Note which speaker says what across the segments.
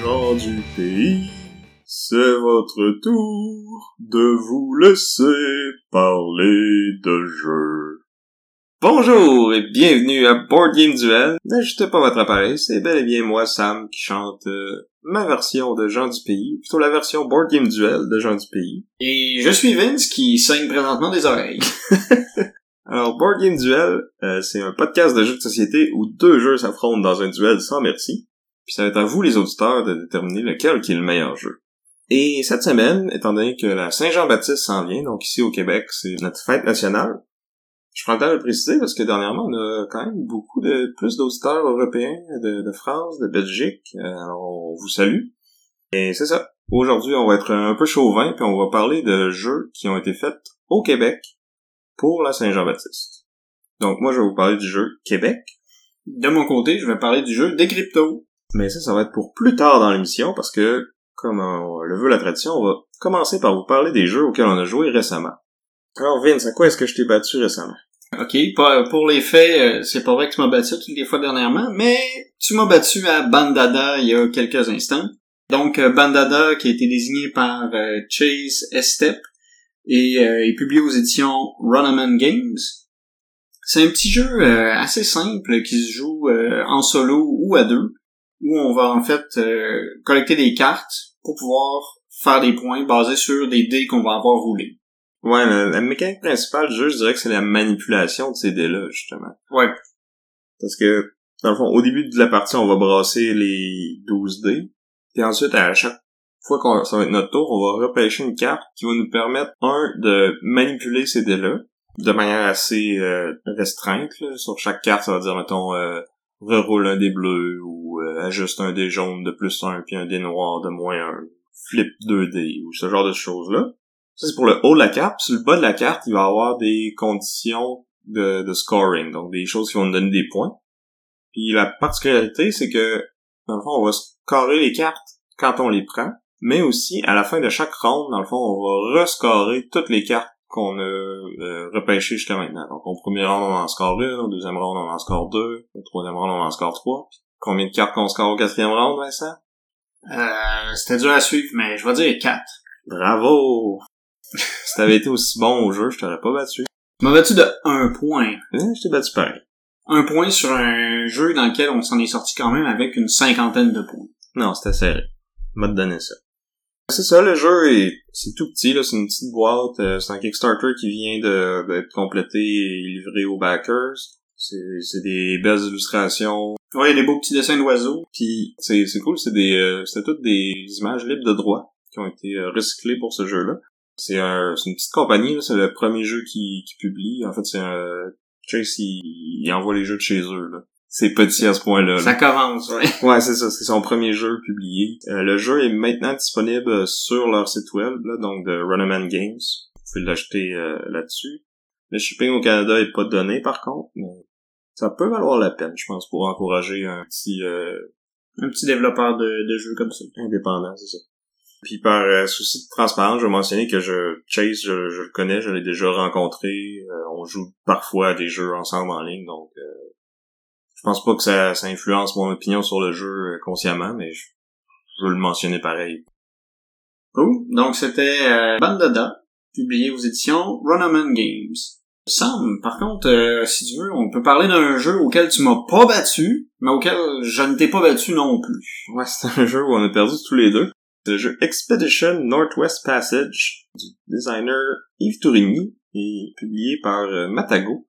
Speaker 1: Gens du pays, c'est votre tour de vous laisser parler de jeux.
Speaker 2: Bonjour et bienvenue à Board Game Duel. N'ajustez pas votre appareil, c'est bel et bien moi, Sam, qui chante euh, ma version de Jean du Pays, ou plutôt la version Board Game Duel de Jean du Pays.
Speaker 3: Et je suis Vince qui saigne présentement des oreilles.
Speaker 2: Alors, Board Game Duel, euh, c'est un podcast de jeux de société où deux jeux s'affrontent dans un duel sans merci. Puis ça va être à vous, les auditeurs, de déterminer lequel qui est le meilleur jeu. Et cette semaine, étant donné que la Saint-Jean-Baptiste s'en vient, donc ici au Québec, c'est notre fête nationale, je prends le temps de le préciser parce que dernièrement, on a quand même beaucoup de plus d'auditeurs européens de, France, de Belgique. Euh, on vous salue. Et c'est ça. Aujourd'hui, on va être un peu chauvin, puis on va parler de jeux qui ont été faits au Québec pour la Saint-Jean-Baptiste. Donc moi, je vais vous parler du jeu Québec,
Speaker 3: De mon côté, je vais parler du jeu des cryptos.
Speaker 2: mais ça, ça va être pour plus tard dans l'émission parce que, comme on le veut la tradition, on va commencer par vous parler des jeux auxquels on a joué récemment. Alors Vince, à quoi est-ce que je t'ai battu récemment?
Speaker 3: Ok, pour les faits, euh, c'est pas vrai que tu m'as battu toutes les fois dernièrement, mais tu m'as battu à Bandada il y a quelques instants. Donc euh, Bandada qui a été désigné par euh, Chase Estep et publié aux éditions Runaman Games. C'est un petit jeu assez simple qui se joue en solo ou à deux, où on va en fait euh, collecter des cartes pour pouvoir faire des points basés sur des dés qu'on va avoir roulés.
Speaker 2: Ouais, la, la mécanique principale du jeu, je dirais que c'est la manipulation de ces dés-là, justement.
Speaker 3: Ouais.
Speaker 2: Parce que, dans le fond, au début de la partie, on va brasser les 12 dés. Et ensuite, à chaque fois qu'on ça va être notre tour, on va repêcher une carte qui va nous permettre, un, de manipuler ces dés-là de manière assez euh, restreinte. là. Sur chaque carte, ça va dire, mettons, euh, reroule un dé bleu ou euh, ajuste un dé jaune de plus un puis un dé noir de moins un, flip 2 dés ou ce genre de choses-là. Ça, c'est pour le haut de la carte. Puis sur le bas de la carte, il va y avoir des conditions de, de scoring, donc des choses qui vont nous donner des points. Puis la particularité, c'est que, dans le fond, on va scorer les cartes quand on les prend, mais aussi, à la fin de chaque ronde, dans le fond, on va rescorer toutes les cartes qu'on a euh, repêchées jusqu'à maintenant. Donc, au premier round, on en score une, au deuxième round, on en score deux, au troisième round, on en score trois. Combien de cartes qu'on score au quatrième round, Vincent?
Speaker 3: Euh, c'était dur à suivre, mais je vais dire 4.
Speaker 2: Bravo! si t'avais été aussi bon au jeu, je t'aurais pas battu.
Speaker 3: Tu m'as battu de 1 point?
Speaker 2: Hein, je t'ai battu pareil.
Speaker 3: Un point sur un jeu dans lequel on s'en est sorti quand même avec une cinquantaine de points.
Speaker 2: Non, c'était serré. Va te donner ça. C'est ça, le jeu est, c'est tout petit, là, c'est une petite boîte, euh, c'est un Kickstarter qui vient de, d'être complété et livré aux backers. C'est, c'est des belles illustrations.
Speaker 3: Ouais, il y a des beaux petits dessins d'oiseaux.
Speaker 2: Puis c'est, c'est cool, c'est des, euh, c'était toutes des images libres de droit qui ont été euh, recyclées pour ce jeu-là. C'est un, c'est une petite compagnie, là, c'est le premier jeu qui, qui publie. En fait, c'est un, Chase, il, il envoie les jeux de chez eux, là. C'est petit à ce point-là. là.
Speaker 3: Ça commence, ouais.
Speaker 2: Ouais, c'est ça, c'est son premier jeu publié. Euh, le jeu est maintenant disponible sur leur site web, là, donc de Runaman Games. Vous pouvez l'acheter euh, là-dessus. Le shipping au Canada est pas donné par contre, mais ça peut valoir la peine, je pense, pour encourager un petit euh,
Speaker 3: Un petit développeur de, de jeux comme ça.
Speaker 2: indépendant, c'est ça. Puis par euh, souci de transparence, je vais mentionner que je Chase, je, je le connais, je l'ai déjà rencontré. euh, on joue parfois à des jeux ensemble en ligne, donc euh, je pense pas que ça, ça influence mon opinion sur le jeu euh, consciemment, mais je, je veux le mentionner pareil.
Speaker 3: Cool. Donc c'était euh, Bandada, publié aux éditions Runaman Games. Sam, par contre, euh, si tu veux, on peut parler d'un jeu auquel tu m'as pas battu, mais auquel je ne t'ai pas battu non plus.
Speaker 2: Ouais, c'est un jeu où on a perdu tous les deux. C'est le jeu Expedition Northwest Passage du designer Yves Tourigny et publié par euh, Matago.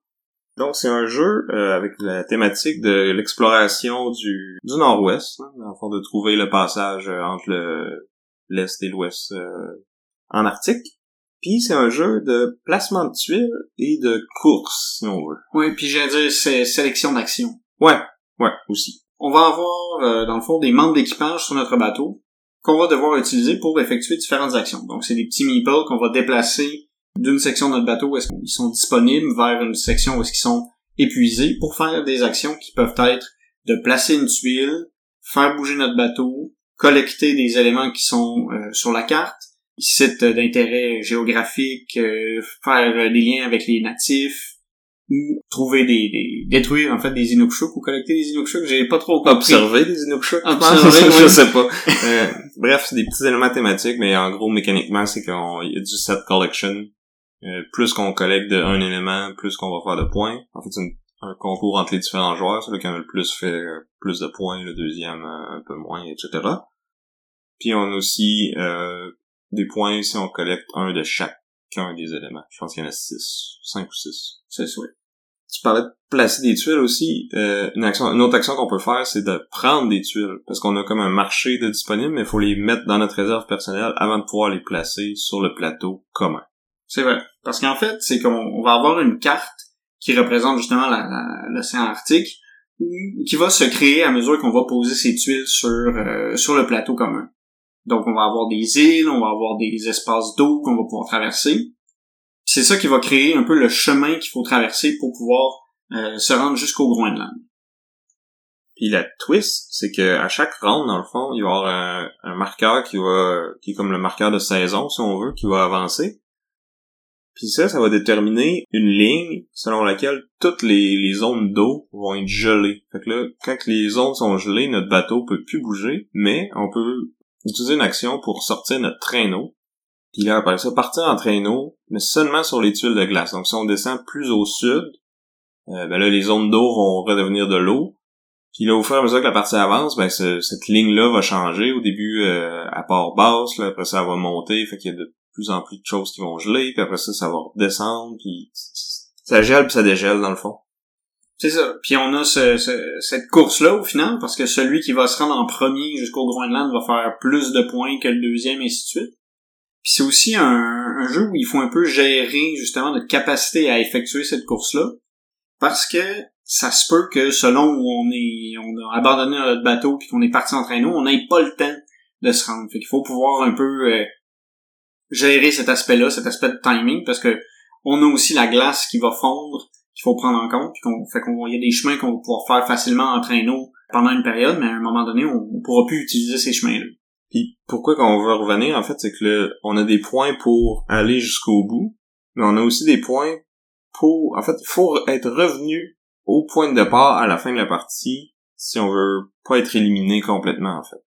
Speaker 2: Donc c'est un jeu euh, avec la thématique de l'exploration du, du nord-ouest, hein, de trouver le passage euh, entre le l'est et l'ouest euh, en Arctique. Puis c'est un jeu de placement de tuiles et de course, si on veut.
Speaker 3: Oui, puis j'allais dire c'est sélection d'action.
Speaker 2: Ouais, ouais, aussi.
Speaker 3: On va avoir, euh, dans le fond, des membres d'équipage sur notre bateau qu'on va devoir utiliser pour effectuer différentes actions. Donc, c'est des petits meeples qu'on va déplacer d'une section de notre bateau où est-ce qu'ils sont disponibles vers une section où est-ce qu'ils sont épuisés pour faire des actions qui peuvent être de placer une tuile, faire bouger notre bateau, collecter des éléments qui sont euh, sur la carte, sites d'intérêt géographique, euh, faire des liens avec les natifs, ou trouver des, des détruire en fait des Inukshuk ou collecter des Inukshuk, j'ai pas trop compris.
Speaker 2: Observer des Inukshuk.
Speaker 3: Observer,
Speaker 2: je sais pas. Euh, bref, c'est des petits éléments thématiques, mais en gros, mécaniquement, c'est qu'il y a du set collection. Euh, plus qu'on collecte de un élément, plus qu'on va faire de points. En fait, c'est une- un concours entre les différents joueurs. Celui qui en a le plus fait euh, plus de points, le deuxième euh, un peu moins, etc. Puis on a aussi euh, des points si on collecte un de chacun des éléments. Je pense qu'il y en a six, cinq ou six.
Speaker 3: C'est ça.
Speaker 2: Tu parlais de placer des tuiles aussi. Euh, une action, une autre action qu'on peut faire, c'est de prendre des tuiles. Parce qu'on a comme un marché de disponibles, mais il faut les mettre dans notre réserve personnelle avant de pouvoir les placer sur le plateau commun.
Speaker 3: C'est vrai. Parce qu'en fait, c'est qu'on on va avoir une carte qui représente justement l'océan Arctique, qui va se créer à mesure qu'on va poser ces tuiles sur, euh, sur le plateau commun. Donc on va avoir des îles, on va avoir des espaces d'eau qu'on va pouvoir traverser. C'est ça qui va créer un peu le chemin qu'il faut traverser pour pouvoir euh, se rendre jusqu'au Groenland.
Speaker 2: Puis la twist, c'est que à chaque round, dans le fond, il va y avoir un, marqueur qui va, qui est comme le marqueur de saison, si on veut, qui va avancer. Puis ça, ça va déterminer une ligne selon laquelle toutes les, les zones d'eau vont être gelées. Fait que là, quand les zones sont gelées, notre bateau peut plus bouger, mais on peut utiliser une action pour sortir notre traîneau. Puis là, après ça, partir en traîneau, mais seulement sur les tuiles de glace. Donc si on descend plus au sud, euh, ben là, les zones d'eau vont redevenir de l'eau. Puis là, au fur et à mesure que la partie avance, ben ce- cette ligne-là va changer. Au début, euh, à part basse, là, après ça, va monter, fait qu'il y a de plus en plus de choses qui vont geler, puis après ça, ça va redescendre, puis ça gèle puis ça dégèle dans le fond.
Speaker 3: C'est ça. Puis on a ce, ce- cette course-là au final, parce que celui qui va se rendre en premier jusqu'au Groenland va faire plus de points que le deuxième, et ainsi de suite. Puis c'est aussi un, un jeu où il faut un peu gérer justement notre capacité à effectuer cette course-là, parce que ça se peut que selon où on est, on a abandonné notre bateau puis qu'on est parti en traîneau, on n'ait pas le temps de se rendre. Fait qu'il faut pouvoir un peu euh, gérer cet aspect-là, cet aspect de timing, parce que on a aussi la glace qui va fondre qu'il faut prendre en compte, puis qu'on fait qu'on il y a des chemins qu'on va pouvoir faire facilement en traîneau pendant une période, mais à un moment donné, on, on pourra plus utiliser ces chemins-là.
Speaker 2: Puis pourquoi qu'on veut revenir, en fait, c'est que là, on a des points pour aller jusqu'au bout, mais on a aussi des points pour... En fait, il faut être revenu au point de départ à la fin de la partie si on veut pas être éliminé complètement, en fait.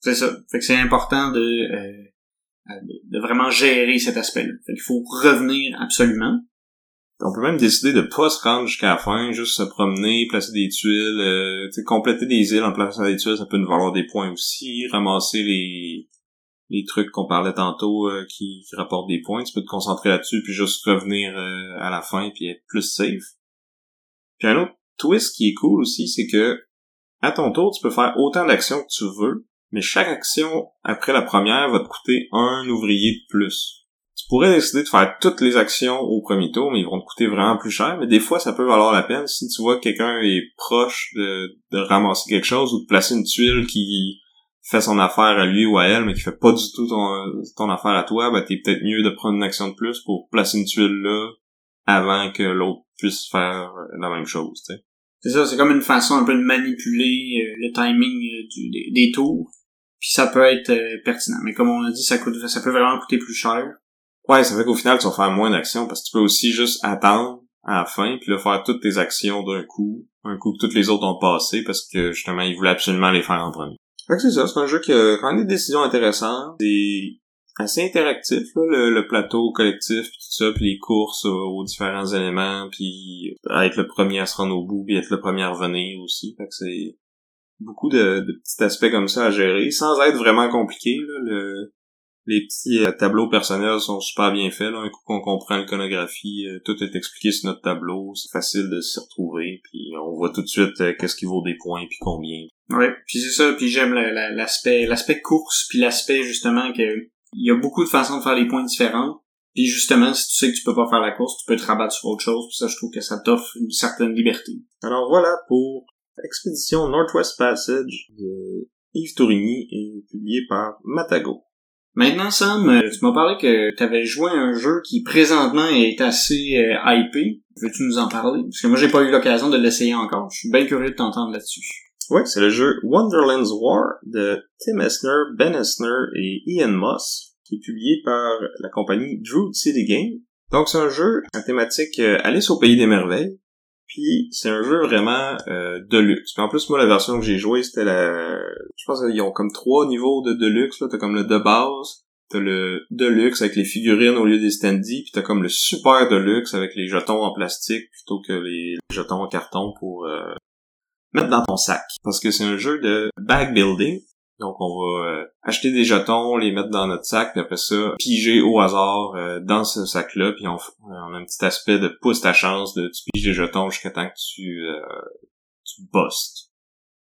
Speaker 3: C'est ça. Fait que c'est important de, euh, de, de vraiment gérer cet aspect-là. Fait qu'il faut revenir absolument.
Speaker 2: On peut même décider de pas se rendre jusqu'à la fin, juste se promener, placer des tuiles, euh, compléter des îles en plaçant des tuiles, ça peut nous valoir des points aussi, ramasser les les trucs qu'on parlait tantôt euh, qui, qui rapportent des points, tu peux te concentrer là-dessus puis juste revenir euh, à la fin puis être plus safe. Puis un autre twist qui est cool aussi, c'est que à ton tour, tu peux faire autant d'actions que tu veux, mais chaque action après la première va te coûter un ouvrier de plus pourrais décider de faire toutes les actions au premier tour, mais ils vont te coûter vraiment plus cher. Mais des fois, ça peut valoir la peine si tu vois que quelqu'un est proche de, de ramasser quelque chose ou de placer une tuile qui fait son affaire à lui ou à elle, mais qui fait pas du tout ton, ton affaire à toi, ben t'es peut-être mieux de prendre une action de plus pour placer une tuile là avant que l'autre puisse faire la même chose, tu sais.
Speaker 3: C'est ça, c'est comme une façon un peu de manipuler euh, le timing euh, des, des tours. Puis ça peut être euh, pertinent. Mais comme on a dit, ça coûte ça peut vraiment coûter plus cher.
Speaker 2: Ouais, ça fait qu'au final, tu vas faire moins d'actions parce que tu peux aussi juste attendre à la fin puis là faire toutes tes actions d'un coup, un coup que toutes les autres ont passé parce que justement, ils voulaient absolument les faire en premier. Fait que c'est ça, c'est un jeu qui a quand même des décisions intéressantes. C'est assez interactif, là, le, plateau collectif puis tout ça, puis les courses aux différents éléments, puis être le premier à se rendre au bout, puis être le premier à revenir aussi. Fait que c'est beaucoup de, de petits aspects comme ça à gérer, sans être vraiment compliqué. Là, le, les petits euh, tableaux personnels sont super bien faits. Là. Un coup qu'on comprend l'iconographie, euh, tout est expliqué sur notre tableau. C'est facile de s'y retrouver. Puis on voit tout de suite euh, qu'est-ce qui vaut des points puis combien.
Speaker 3: Ouais, puis c'est ça, puis j'aime la- la- l'aspect l'aspect course, puis l'aspect justement que il y a beaucoup de façons de faire les points différents. Puis justement, si tu sais que tu peux pas faire la course, tu peux te rabattre sur autre chose, puis ça je trouve que ça t'offre une certaine liberté.
Speaker 2: Alors voilà pour Expédition Northwest Passage de Yves Tourigny et publié par Matago.
Speaker 3: Maintenant, Sam, euh, tu m'as parlé que tu avais joué à un jeu qui présentement est assez euh, hypé. Veux-tu nous en parler? Parce que moi, j'ai pas eu l'occasion de l'essayer encore. Je suis bien curieux de t'entendre là-dessus.
Speaker 2: Ouais, c'est le jeu Wonderland's War de Tim Esner, Ben Esner et Ian Moss, qui est publié par la compagnie Druid City Game. Donc c'est un jeu à thématique euh, Alice au pays des merveilles. Puis c'est un jeu vraiment euh, de luxe. Puis en plus moi la version que j'ai jouée c'était la je pense qu'ils ont comme trois niveaux de deluxe t'as comme le de base, t'as le deluxe avec les figurines au lieu des standees, puis t'as comme le super deluxe avec les jetons en plastique plutôt que les jetons en carton pour euh, mettre dans ton sac parce que c'est un jeu de bag building. Donc on va euh, acheter des jetons, les mettre dans notre sac, puis après ça, piger au hasard euh, dans ce sac-là, puis on, on, a un petit aspect de pousse ta chance de tu piges des jetons jusqu'à temps que tu euh, tu.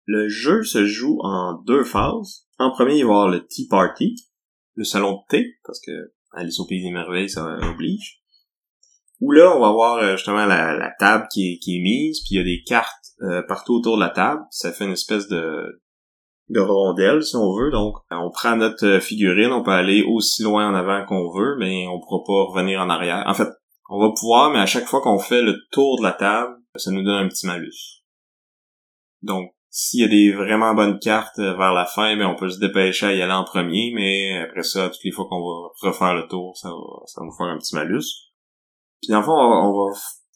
Speaker 2: Le jeu se joue en deux phases. En premier, il va y avoir le Tea Party, le salon de thé, parce que Alice au pays des merveilles, ça oblige. Où là, on va avoir justement la, la table qui est mise, puis il y a des cartes partout autour de la table. Ça fait une espèce de de rondelle, si on veut. Donc, on prend notre euh, figurine, on peut aller aussi loin en avant qu'on veut, mais on pourra pas revenir en arrière. En fait, on va pouvoir, mais à chaque fois qu'on fait le tour de la table, ça nous donne un petit malus. Donc, s'il y a des vraiment bonnes cartes euh, vers la fin, ben on peut se dépêcher à y aller en premier, mais après ça, toutes les fois qu'on va refaire le tour, ça va, ça va nous faire un petit malus. Puis dans le on va,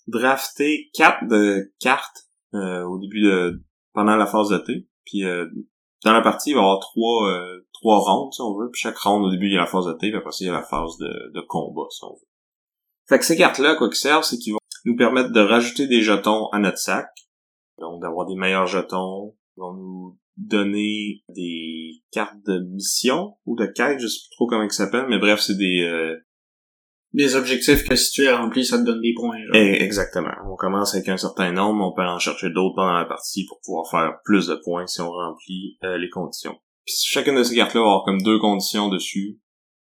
Speaker 2: drafter quatre de cartes euh, au début de pendant la phase de thé. Puis dans la partie, il va y avoir trois, euh, trois rondes, si on veut. Puis chaque ronde, au début, il y a la phase de puis après il y a la phase de, de combat, si on veut. Fait que ces cartes-là, quoi qu'ils servent, c'est qu'ils vont nous permettre de rajouter des jetons à notre sac. Donc, d'avoir des meilleurs jetons. Ils vont nous donner des cartes de mission ou de quête, je sais plus trop comment ils s'appellent, mais bref, c'est des, euh,
Speaker 3: des objectifs que si tu es rempli, ça te donne des points. Genre.
Speaker 2: Eh, exactement. On commence avec un certain nombre, on peut en chercher d'autres pendant la partie pour pouvoir faire plus de points si on remplit euh, les conditions. Puis chacune de ces cartes-là va avoir comme deux conditions dessus.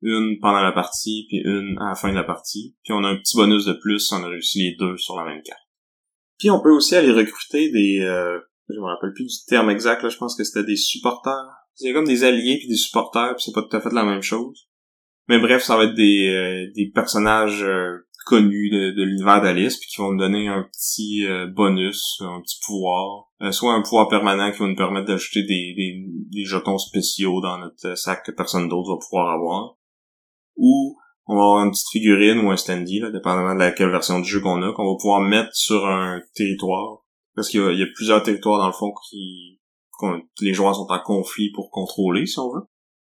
Speaker 2: Une pendant la partie, puis une à la fin de la partie. Puis on a un petit bonus de plus si on a réussi les deux sur la même carte. Puis on peut aussi aller recruter des... Euh, je me rappelle plus du terme exact, là, je pense que c'était des supporters. C'est comme des alliés puis des supporters, puis c'est pas tout à fait la même chose. Mais bref, ça va être des, euh, des personnages euh, connus de, de l'univers d'Alice, puis qui vont nous donner un petit euh, bonus, un petit pouvoir. soit un pouvoir permanent qui va nous permettre d'ajouter des, des, des, jetons spéciaux dans notre sac que personne d'autre va pouvoir avoir. Ou on va avoir une petite figurine ou un standy, là, dépendamment de laquelle version du jeu qu'on a, qu'on va pouvoir mettre sur un territoire. Parce qu'il y, y, a plusieurs territoires dans le fond qui les joueurs sont en conflit pour contrôler, si on veut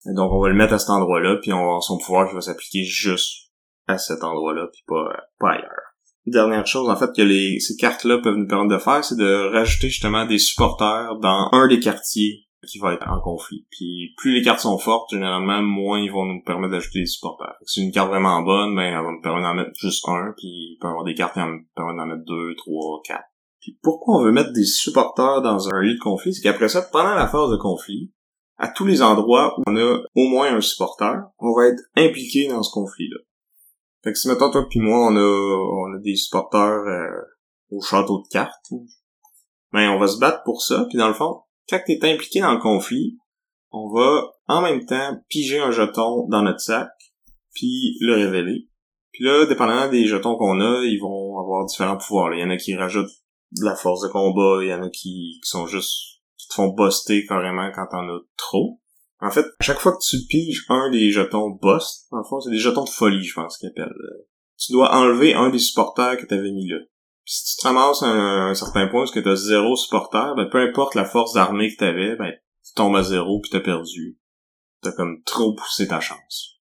Speaker 2: donc on va le mettre à cet endroit-là, puis on va avoir son pouvoir qui va s'appliquer juste à cet endroit-là, puis pas, pas ailleurs. Dernière chose, en fait, que les, ces cartes-là peuvent nous permettre de faire, c'est de rajouter justement des supporters dans un des quartiers qui va être en conflit. Puis plus les cartes sont fortes, généralement, moins ils vont nous permettre d'ajouter des supporters. Si une carte vraiment bonne, ben elle va nous permettre d'en mettre juste un, puis il peut y avoir des cartes qui nous permettre d'en mettre deux, trois, quatre. Puis pourquoi on veut mettre des supporters dans un lieu de conflit, c'est qu'après ça, pendant la phase de conflit, à tous les endroits où on a au moins un supporter, on va être impliqué dans ce conflit-là. Fait que si mettons toi puis moi on a on a des supporters euh, au château de cartes, ben on va se battre pour ça, puis dans le fond, quand t'es impliqué dans le conflit, on va en même temps piger un jeton dans notre sac, puis le révéler. Puis là, dépendamment des jetons qu'on a, ils vont avoir différents pouvoirs. Il y en a qui rajoutent de la force de combat, il y en a qui, qui sont juste te font buster carrément quand t'en as trop. En fait, à chaque fois que tu piges un des jetons bust, en fond, c'est des jetons de folie, je pense qu'ils appellent. Tu dois enlever un des supporters que t'avais mis là. si tu te ramasses à un, certain point parce que t'as zéro supporter, ben peu importe la force d'armée que t'avais, ben tu tombes à zéro puis t'as perdu. T'as comme trop poussé ta chance.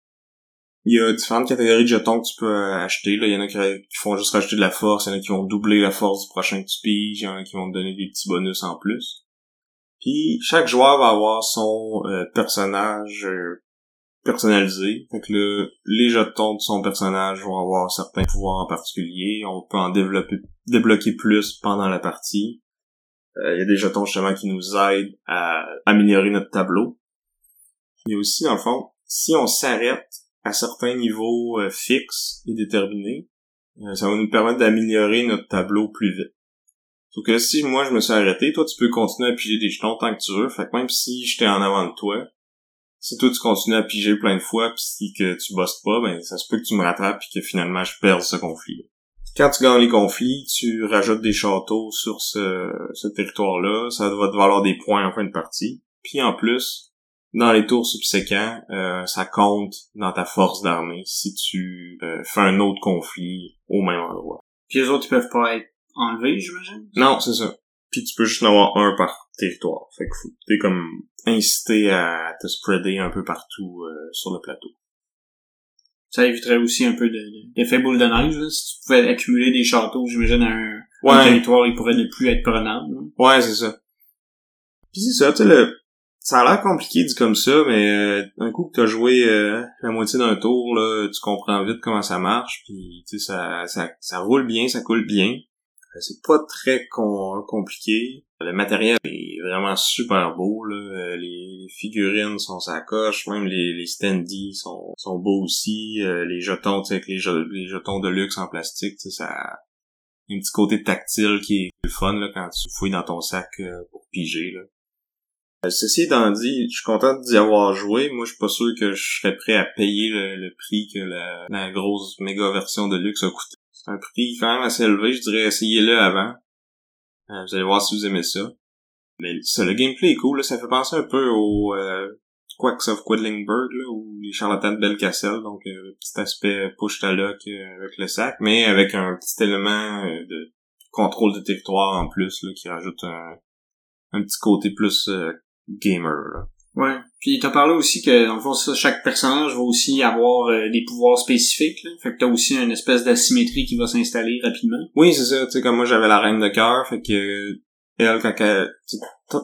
Speaker 2: Il y a différentes catégories de jetons que tu peux acheter. Là. Il y en a qui, font juste rajouter de la force, il y en a qui vont doubler la force du prochain que tu piges, il y en a qui vont te donner des petits bonus en plus. Puis chaque joueur va avoir son euh, personnage euh, personnalisé. Fait que le, les jetons de son personnage vont avoir certains pouvoirs en particulier. On peut en développer, débloquer plus pendant la partie. Euh, il y a des jetons justement qui nous aident à améliorer notre tableau. A aussi, dans le fond, si on s'arrête à certains niveaux fixes et déterminés, ça va nous permettre d'améliorer notre tableau plus vite. Sauf que si moi je me suis arrêté, toi tu peux continuer à piger des jetons tant que tu veux. Fait que même si j'étais en avant de toi, si toi tu continues à piger plein de fois puis si que tu bosses pas, ben ça se peut que tu me rattrapes puis que finalement je perds ce conflit. Quand tu gagnes les conflits, tu rajoutes des châteaux sur ce, ce territoire-là, ça va te valoir des points en fin de partie. Puis en plus, dans les tours subséquents, euh, ça compte dans ta force d'armée si tu euh, fais un autre conflit au même endroit.
Speaker 3: Puis les autres, ils peuvent pas être enlevés, j'imagine?
Speaker 2: Non, c'est ça. Puis tu peux juste en avoir un par territoire. Fait que t'es comme incité à te spreader un peu partout euh, sur le plateau.
Speaker 3: Ça éviterait aussi un peu d'effet boule de neige, là, si tu pouvais accumuler des châteaux, j'imagine, un, un territoire, il pourrait ne plus être prenable.
Speaker 2: Ouais, c'est ça. Puis c'est ça, tu sais, le... ça a l'air compliqué dit comme ça, mais euh, un coup que t'as joué euh, la moitié d'un tour, là, tu comprends vite comment ça marche, puis tu sais, ça, ça, ça roule bien, ça coule bien. Euh, c'est pas très compliqué. Le matériel est vraiment super beau. Là. Euh, les, figurines sont sa coche, même les, les standees sont, sont beaux aussi. Euh, les jetons, avec les, les jetons de luxe en plastique, ça a un petit côté tactile qui est le fun là, quand tu fouilles dans ton sac pour piger. Là. ceci étant dit, je suis content d'y avoir joué. Moi, je suis pas sûr que je serais prêt à payer le, prix que la grosse méga version de luxe a coûté. C'est un prix quand même assez élevé, je dirais essayez-le avant. Euh, vous allez voir si vous aimez ça. Mais ça, le gameplay est cool, là, ça fait penser un peu au euh, Quacks of Quedlingburg, là, ou les charlatans de Belcastel, donc euh, petit aspect push to lock euh, avec le sac, mais avec un petit élément euh, de contrôle de territoire en plus, là, qui rajoute un, un petit côté plus gamer. Là.
Speaker 3: Ouais. Puis t'as parlé aussi que dans le fond ça, chaque personnage va aussi avoir euh, des pouvoirs spécifiques. Là. Fait que t'as aussi une espèce d'asymétrie qui va s'installer rapidement.
Speaker 2: Oui, c'est ça. Tu sais, comme moi j'avais la reine de cœur, fait que elle, quand elle,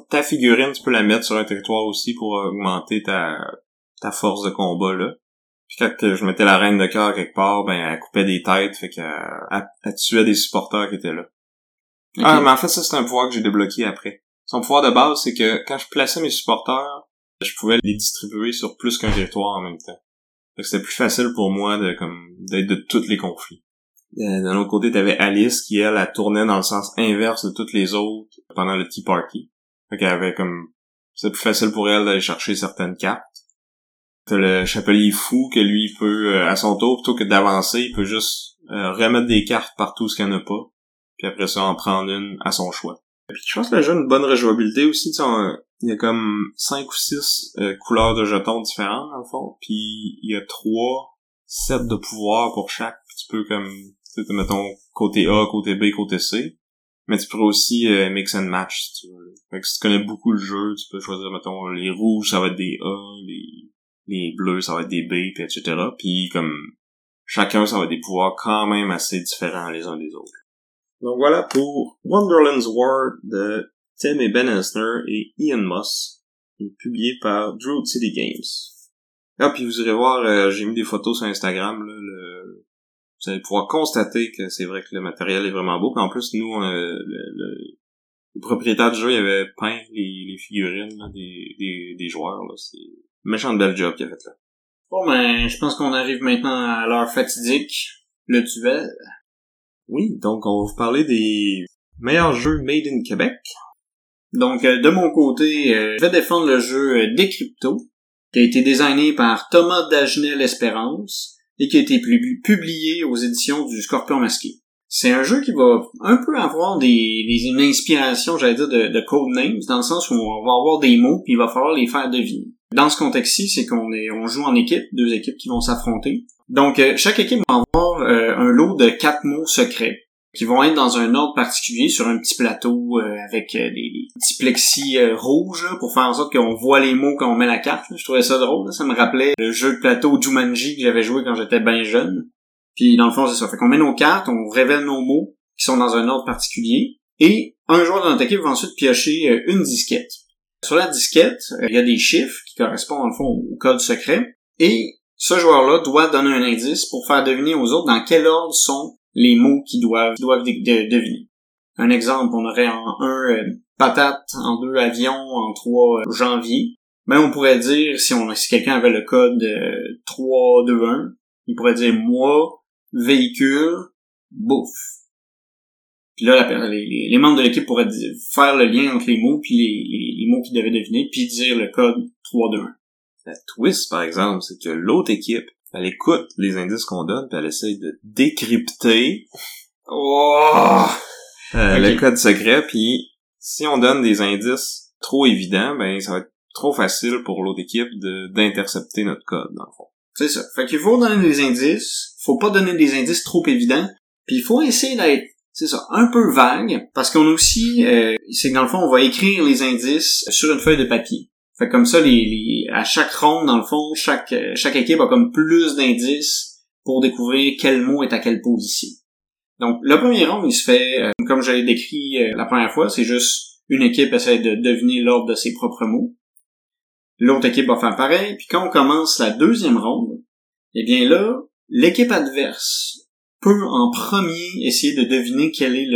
Speaker 2: ta figurine, tu peux la mettre sur un territoire aussi pour augmenter ta, ta force de combat là. Puis quand je mettais la reine de cœur quelque part, ben elle coupait des têtes, fait qu'elle elle, tuait des supporters qui étaient là. Ah, mais en fait ça c'est un pouvoir que j'ai débloqué après. Son pouvoir de base, c'est que quand je plaçais mes supporters, je pouvais les distribuer sur plus qu'un territoire en même temps. C'était plus facile pour moi de comme d'être de tous les conflits. Euh, d'un autre côté, t'avais Alice qui, elle, elle tournait dans le sens inverse de toutes les autres pendant le Tea Party. Fait qu'elle avait comme... C'était plus facile pour elle d'aller chercher certaines cartes. T'as le Chapelier Fou que lui, peut, euh, à son tour, plutôt que d'avancer, il peut juste euh, remettre des cartes partout ce qu'il n'y en a pas. Puis après ça, en prendre une à son choix. Puis je pense que le jeu a une bonne rejouabilité aussi. Il y a comme cinq ou six euh, couleurs de jetons différentes, le fond. Puis il y a trois sets de pouvoirs pour chaque. tu peux comme, mettons, côté A, côté B, côté C. Mais tu peux aussi euh, mix and match, si tu veux. Fait que si tu connais beaucoup le jeu, tu peux choisir, mettons, les rouges, ça va être des A, les, les bleus, ça va être des B, puis etc. Puis comme, chacun, ça va être des pouvoirs quand même assez différents les uns des autres. Donc voilà pour Wonderland's War de Tim et Ben et Ian Moss, publié par Druid City Games. Ah, puis vous irez voir, euh, j'ai mis des photos sur Instagram, là, le... vous allez pouvoir constater que c'est vrai que le matériel est vraiment beau, puis en plus, nous, euh, le, propriétaire du jeu, il avait peint les, figurines des, des, des, joueurs, là, c'est méchant de bel job qu'il a fait là.
Speaker 3: Bon, ben, je pense qu'on arrive maintenant à l'heure fatidique, le duel.
Speaker 2: Oui, donc on va vous parler des meilleurs jeux made in Québec.
Speaker 3: Donc, euh, de mon côté, euh, je vais défendre le jeu euh, Decrypto, qui a été designé par Thomas Dagenel Espérance et qui a été publié aux éditions du Scorpion Masqué. C'est un jeu qui va un peu avoir des, des une inspiration, j'allais dire, de, de codenames, dans le sens où on va avoir des mots puis il va falloir les faire deviner. Dans ce contexte-ci, c'est qu'on est, on joue en équipe, deux équipes qui vont s'affronter. Donc, euh, chaque équipe va avoir euh, un lot de quatre mots secrets qui vont être dans un ordre particulier sur un petit plateau euh, avec des, petits plexis rouges pour faire en sorte qu'on voit les mots quand on met la carte. Je trouvais ça drôle. Ça me rappelait le jeu de plateau Jumanji que j'avais joué quand j'étais bien jeune. Puis dans le fond, c'est ça. Fait qu'on met nos cartes, on révèle nos mots qui sont dans un ordre particulier. Et un joueur de notre équipe va ensuite piocher une disquette. Sur la disquette, il y a des chiffres qui correspondent le fond au code secret. Et ce joueur-là doit donner un indice pour faire deviner aux autres dans quel ordre sont les mots qu'ils doivent, doivent deviner. Un exemple, on aurait en un euh, patate, en deux avion, en trois euh, janvier. Mais on pourrait dire, si, on, si quelqu'un avait le code euh, 3, 2, 1, il pourrait dire moi, véhicule, bouffe. Puis là, les, membres de l'équipe pourraient faire le lien entre les mots puis les, les, mots qu'ils devaient deviner, puis dire le code 3, 2, 1.
Speaker 2: La twist, par exemple, c'est que l'autre équipe, elle écoute les indices qu'on donne, puis elle essaye de décrypter
Speaker 3: Oh!
Speaker 2: euh,
Speaker 3: Ok.
Speaker 2: le code secret, puis si on donne des indices trop évidents, ben ça va être trop facile pour l'autre équipe de d'intercepter notre code, dans le fond.
Speaker 3: C'est ça. Fait qu'il faut donner des indices, faut pas donner des indices trop évidents, puis il faut essayer d'être, c'est ça, un peu vague, parce qu'on a aussi, euh, c'est que dans le fond, on va écrire les indices sur une feuille de papier. Fait comme ça, les, les, à chaque ronde, dans le fond, chaque, euh, chaque équipe a comme plus d'indices pour découvrir quel mot est à quelle position. Donc, le premier round, il se fait, euh, comme j'avais décrit euh, la première fois, c'est juste une équipe essaie de deviner l'ordre de ses propres mots. L'autre équipe va faire pareil, puis quand on commence la deuxième ronde, eh bien là, l'équipe adverse peut en premier essayer de deviner quel est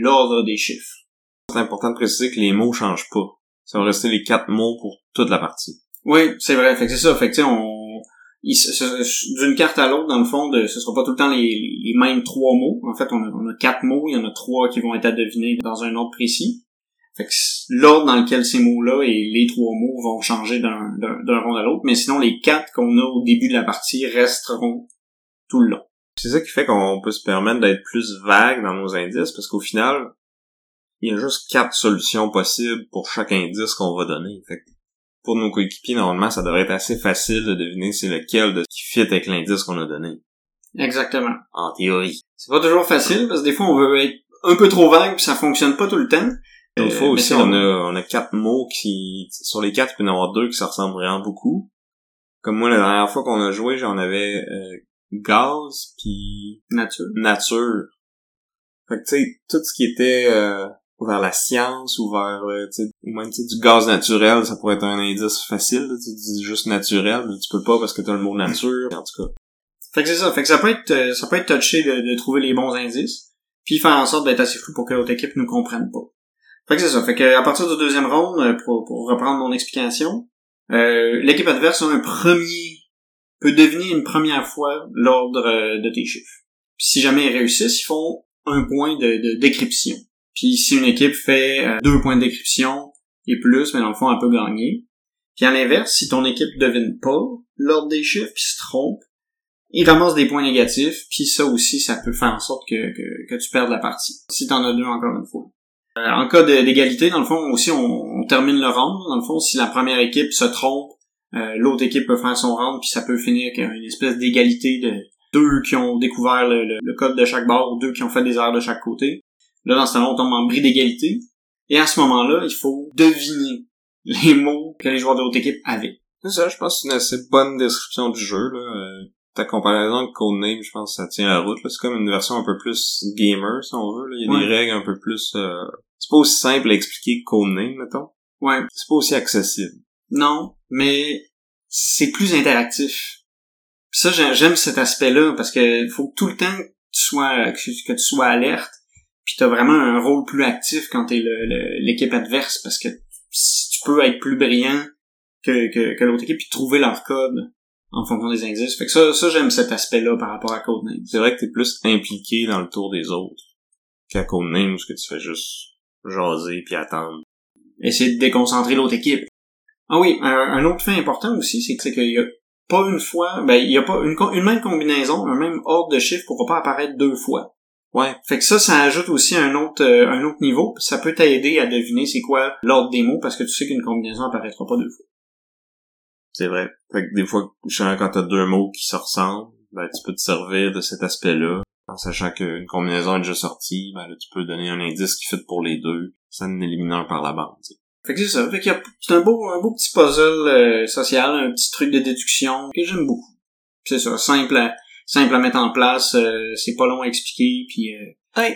Speaker 3: l'ordre des chiffres.
Speaker 2: C'est important de préciser que les mots changent pas. Ça va rester les quatre mots pour toute la partie.
Speaker 3: Oui, c'est vrai. Fait que c'est ça. Fait que tu sais, on d'une carte à l'autre, dans le fond, de, ce sera pas tout le temps les, mêmes trois mots. En fait, on a, on a quatre mots, il y en a trois qui vont être à deviner dans un ordre précis. Fait que l'ordre dans lequel ces mots-là et les trois mots vont changer d'un rond à l'autre, mais sinon les quatre qu'on a au début de la partie resteront tout le long.
Speaker 2: C'est ça qui fait qu'on peut se permettre d'être plus vague dans nos indices, parce qu'au final, il y a juste quatre solutions possibles pour chaque indice qu'on va donner. Fait que pour nos coéquipiers, normalement, ça devrait être assez facile de deviner c'est lequel de qui fit avec l'indice qu'on a donné.
Speaker 3: Exactement.
Speaker 2: En théorie.
Speaker 3: C'est pas toujours facile parce que des fois on veut être un peu trop vague puis ça fonctionne pas tout le temps.
Speaker 2: Une
Speaker 3: Euh,
Speaker 2: fois aussi, on a, on a quatre mots qui, sur les quatre, il peut y en avoir deux qui se ressemblent vraiment beaucoup. Comme moi, la dernière fois qu'on a joué, j'en avais euh, gaz puis
Speaker 3: nature.
Speaker 2: nature. Fait que tu sais, tout ce qui était euh, vers la science ou vers euh, ou même tu sais, du gaz naturel, ça pourrait être un indice facile. Tu dis juste naturel, mais tu peux pas parce que t'as le mot nature. En tout cas,
Speaker 3: Fait que c'est ça. Fait que ça peut être euh, ça peut être touché de, de trouver les bons indices, puis faire en sorte d'être assez flou pour que l'autre équipe nous comprenne pas. Fait que c'est ça. Fait que à partir du deuxième round, euh, pour, pour reprendre mon explication, euh, l'équipe adverse a un premier peut deviner une première fois l'ordre euh, de tes chiffres. Puis si jamais ils réussissent, ils font un point de, de décryption. Puis si une équipe fait euh, deux points de décryption et plus, mais dans le fond, elle peut gagner. Puis à l'inverse, si ton équipe devine pas l'ordre des chiffres puis se trompe, il ramasse des points négatifs, puis ça aussi, ça peut faire en sorte que, que, tu perdes la partie. Si t'en as deux encore une fois. Euh, en cas d'égalité, dans le fond, aussi, on, termine le round. Dans le fond, si la première équipe se trompe, euh, l'autre équipe peut faire son round, puis ça peut finir avec une espèce d'égalité de deux qui ont découvert le, le- code de chaque ou deux qui ont fait des erreurs de chaque côté. Là, dans ce temps-là, on tombe en bris d'égalité. Et à ce moment-là, il faut deviner les mots que les joueurs de l'autre équipe avaient.
Speaker 2: c'est ça. Je pense que c'est une assez bonne description du jeu. Là. Euh, ta comparaison avec Codename, je pense que ça tient la route. C'est comme une version un peu plus gamer, si on veut. Là. Il y a
Speaker 3: Ouais.
Speaker 2: des règles un peu plus. euh, C'est pas aussi simple à expliquer que Codename, mettons.
Speaker 3: Ouais.
Speaker 2: C'est pas aussi accessible.
Speaker 3: Non, mais c'est plus interactif. Puis ça, j'ai- j'aime cet aspect-là parce que faut que tout le temps que tu sois que tu sois alerte, puis t'as vraiment un rôle plus actif quand t'es l'équipe adverse parce que si tu peux être plus brillant que, que, que l'autre équipe puis trouver leur code en fonction des indices. Fait que ça, ça j'aime cet aspect-là par rapport à Codename.
Speaker 2: C'est vrai que t'es plus impliqué dans le tour des autres qu'à Codename, où ce que tu fais juste jaser puis attendre.
Speaker 3: essayer de déconcentrer l'autre équipe. Ah oui, un, un autre fait important aussi, c'est que- qu'il y a pas une fois, ben il y a pas une, une même combinaison, un même ordre de chiffres pourra pas apparaître deux fois.
Speaker 2: Ouais,
Speaker 3: Fait que ça, ça ajoute aussi un autre euh, un autre niveau. Ça peut t'aider à deviner c'est quoi l'ordre des mots parce que tu sais qu'une combinaison apparaîtra pas deux fois.
Speaker 2: c'est vrai. Fait que des fois, quand t'as deux mots qui se ressemblent, ben, tu peux te servir de cet aspect-là. En sachant qu'une combinaison est déjà sortie, ben là, tu peux donner un indice qui fit pour les deux, sans en éliminer un par la bande. tu sais.
Speaker 3: Fait que c'est ça. Fait qu'il y a c'est un beau un beau petit puzzle euh, social, un petit truc de déduction que j'aime beaucoup. C'est ça, simple à simple à mettre en place, euh, c'est pas long à expliquer puis euh,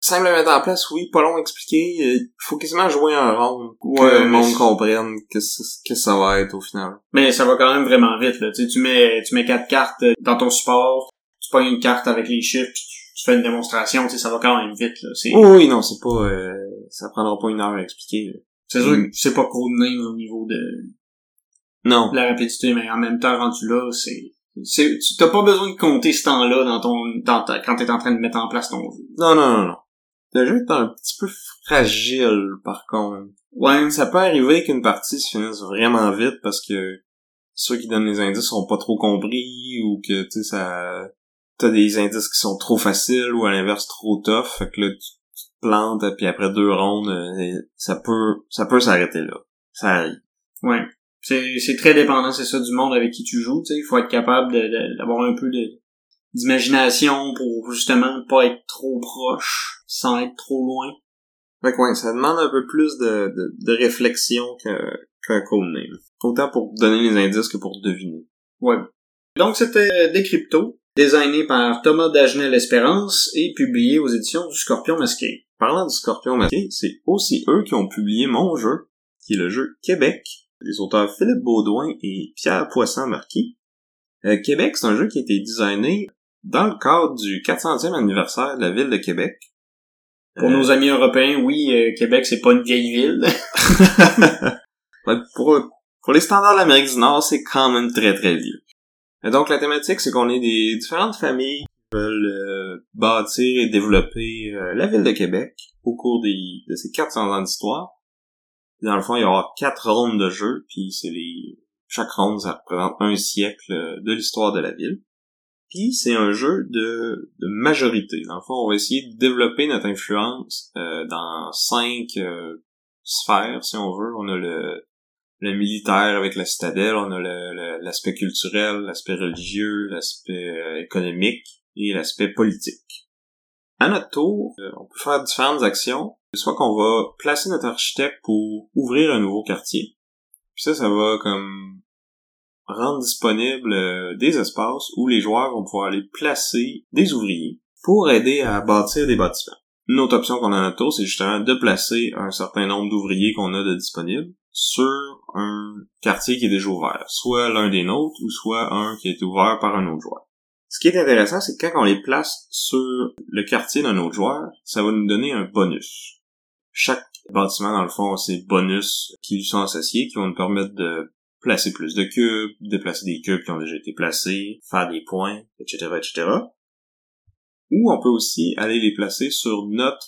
Speaker 2: Simple à mettre en place, oui, pas long à expliquer. Il faut quasiment jouer un rond pour
Speaker 3: Ouais,
Speaker 2: que le monde comprenne qu'est-ce que ça va être au final.
Speaker 3: Mais ça va quand même vraiment vite, là. Tu sais, tu mets, tu mets quatre cartes euh, dans ton support, tu pognes une carte avec les chiffres, puis tu, fais une démonstration, tu sais, ça va quand même vite, là. C'est,
Speaker 2: Oui, oui, non, c'est pas... euh, ça prendra pas une heure à expliquer. là.
Speaker 3: c'est sûr
Speaker 2: Mm.
Speaker 3: que c'est pas codenames au niveau de,
Speaker 2: Non.
Speaker 3: de la rapidité, mais en même temps, rendu là, c'est, tu t'as pas besoin de compter ce temps-là dans ton, dans ta, quand t'es en train de mettre en place ton jeu.
Speaker 2: Non, non, non, non. Le jeu est un petit peu fragile, par contre.
Speaker 3: Ouais,
Speaker 2: Ça peut arriver qu'une partie se finisse vraiment vite parce que ceux qui donnent les indices sont pas trop compris ou que tu sais ça t'as des indices qui sont trop faciles ou à l'inverse trop tough fait que là tu, tu te plantes puis après deux rondes euh, ça peut ça peut s'arrêter là ça arrive
Speaker 3: Ouais. C'est, c'est très dépendant, c'est ça, du monde avec qui tu joues, tu sais. Il faut être capable d'avoir un peu de, d'imagination pour justement pas être trop proche, sans être trop loin.
Speaker 2: fait que ouais ça demande un peu plus de, de, de réflexion qu'un qu'un codename autant pour donner les indices que pour deviner
Speaker 3: Ouais. Donc c'était Décrypto, designé par Thomas Dagenel Espérance et publié aux éditions du Scorpion Masqué.
Speaker 2: Parlant du Scorpion masqué, c'est aussi eux qui ont publié mon jeu, qui est le jeu Québec. Les auteurs Philippe Baudouin et Pierre Poisson-Marquis. Euh, Québec, c'est un jeu qui a été designé dans le cadre du 400e anniversaire de la ville de Québec.
Speaker 3: Pour
Speaker 2: Euh,
Speaker 3: nos amis européens, oui, euh, Québec, c'est pas une vieille ville.
Speaker 2: pour, pour les standards de l'Amérique du Nord, c'est quand même très très vieux. Et donc la thématique, c'est qu'on est des différentes familles qui veulent euh, bâtir et développer euh, la ville de Québec au cours des, de ces 400 ans d'histoire. Dans le fond, il y aura quatre rondes de jeu, puis c'est les chaque ronde, ça représente un siècle euh, de l'histoire de la ville. Puis c'est un jeu de, de majorité. Dans le fond, on va essayer de développer notre influence euh, dans cinq euh, sphères, si on veut. On a le, le militaire avec la citadelle, on a l'aspect culturel, l'aspect religieux, l'aspect euh, économique et l'aspect politique. À notre tour, on peut faire différentes actions. Soit qu'on va placer notre architecte pour ouvrir un nouveau quartier. Puis ça, ça va comme rendre disponible euh, des espaces où les joueurs vont pouvoir aller placer des ouvriers pour aider à bâtir des bâtiments. Une autre option qu'on a à notre tour, c'est justement de placer un certain nombre d'ouvriers qu'on a de disponibles sur un quartier qui est déjà ouvert, soit l'un des nôtres ou soit un qui été ouvert par un autre joueur. Ce qui est intéressant, c'est que quand on les place sur le quartier d'un autre joueur, ça va nous donner un bonus. Chaque bâtiment, dans le fond, a ses bonus qui lui sont associés, qui vont nous permettre de placer plus de cubes, déplacer des cubes qui ont déjà été placés, faire des points, etc., etc. Ou on peut aussi aller les placer sur notre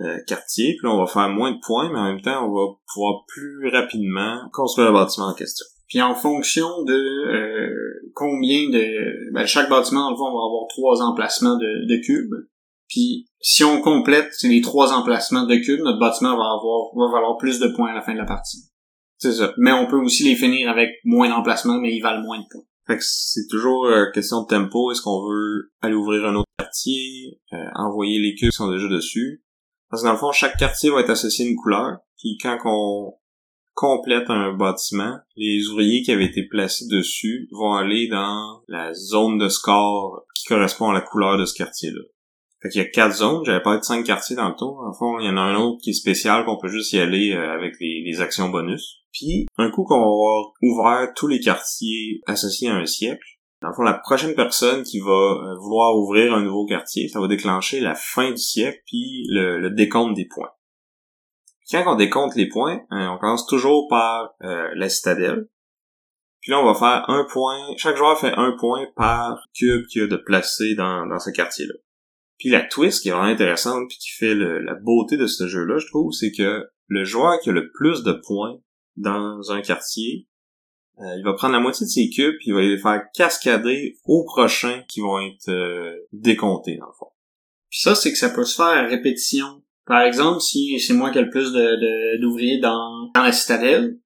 Speaker 2: euh, quartier, puis là, on va faire moins de points, mais en même temps, on va pouvoir plus rapidement construire le bâtiment en question.
Speaker 3: Puis en fonction de euh, combien de... Ben, chaque bâtiment, dans le fond, on va avoir trois emplacements de, de cubes. Puis si on complète les trois emplacements de cubes, notre bâtiment va avoir va valoir plus de points à la fin de la partie.
Speaker 2: C'est ça.
Speaker 3: Mais on peut aussi les finir avec moins d'emplacements, mais ils valent moins de points.
Speaker 2: Fait que c'est toujours euh, question de tempo. Est-ce qu'on veut aller ouvrir un autre quartier, euh, envoyer les cubes qui sont déjà dessus? Parce que dans le fond, chaque quartier va être associé à une couleur. Puis quand on complète un bâtiment, les ouvriers qui avaient été placés dessus vont aller dans la zone de score qui correspond à la couleur de ce quartier-là. Fait qu'il y a quatre zones, j'avais pas de cinq quartiers dans le tour. En fond, il y en a un autre qui est spécial qu'on peut juste y aller euh, avec les, actions bonus. Puis, un coup qu'on va avoir ouvert tous les quartiers associés à un siècle, dans le fond, la prochaine personne qui va euh, vouloir ouvrir un nouveau quartier, ça va déclencher la fin du siècle puis le, décompte des points. Quand on décompte les points, hein, on commence toujours par euh, la citadelle. Puis là, on va faire un point. Chaque joueur fait un point par cube qu'il a de placé dans, dans ce quartier-là. Puis la twist qui est vraiment intéressante puis qui fait la beauté de ce jeu-là, je trouve, c'est que le joueur qui a le plus de points dans un quartier, euh, il va prendre la moitié de ses cubes puis il va les faire cascader aux prochains qui vont être euh, décomptés dans le fond.
Speaker 3: Puis ça, c'est que ça peut se faire à répétition. Par exemple, si c'est moi qui ai le plus de, de- d'ouvriers dans, dans la citadelle,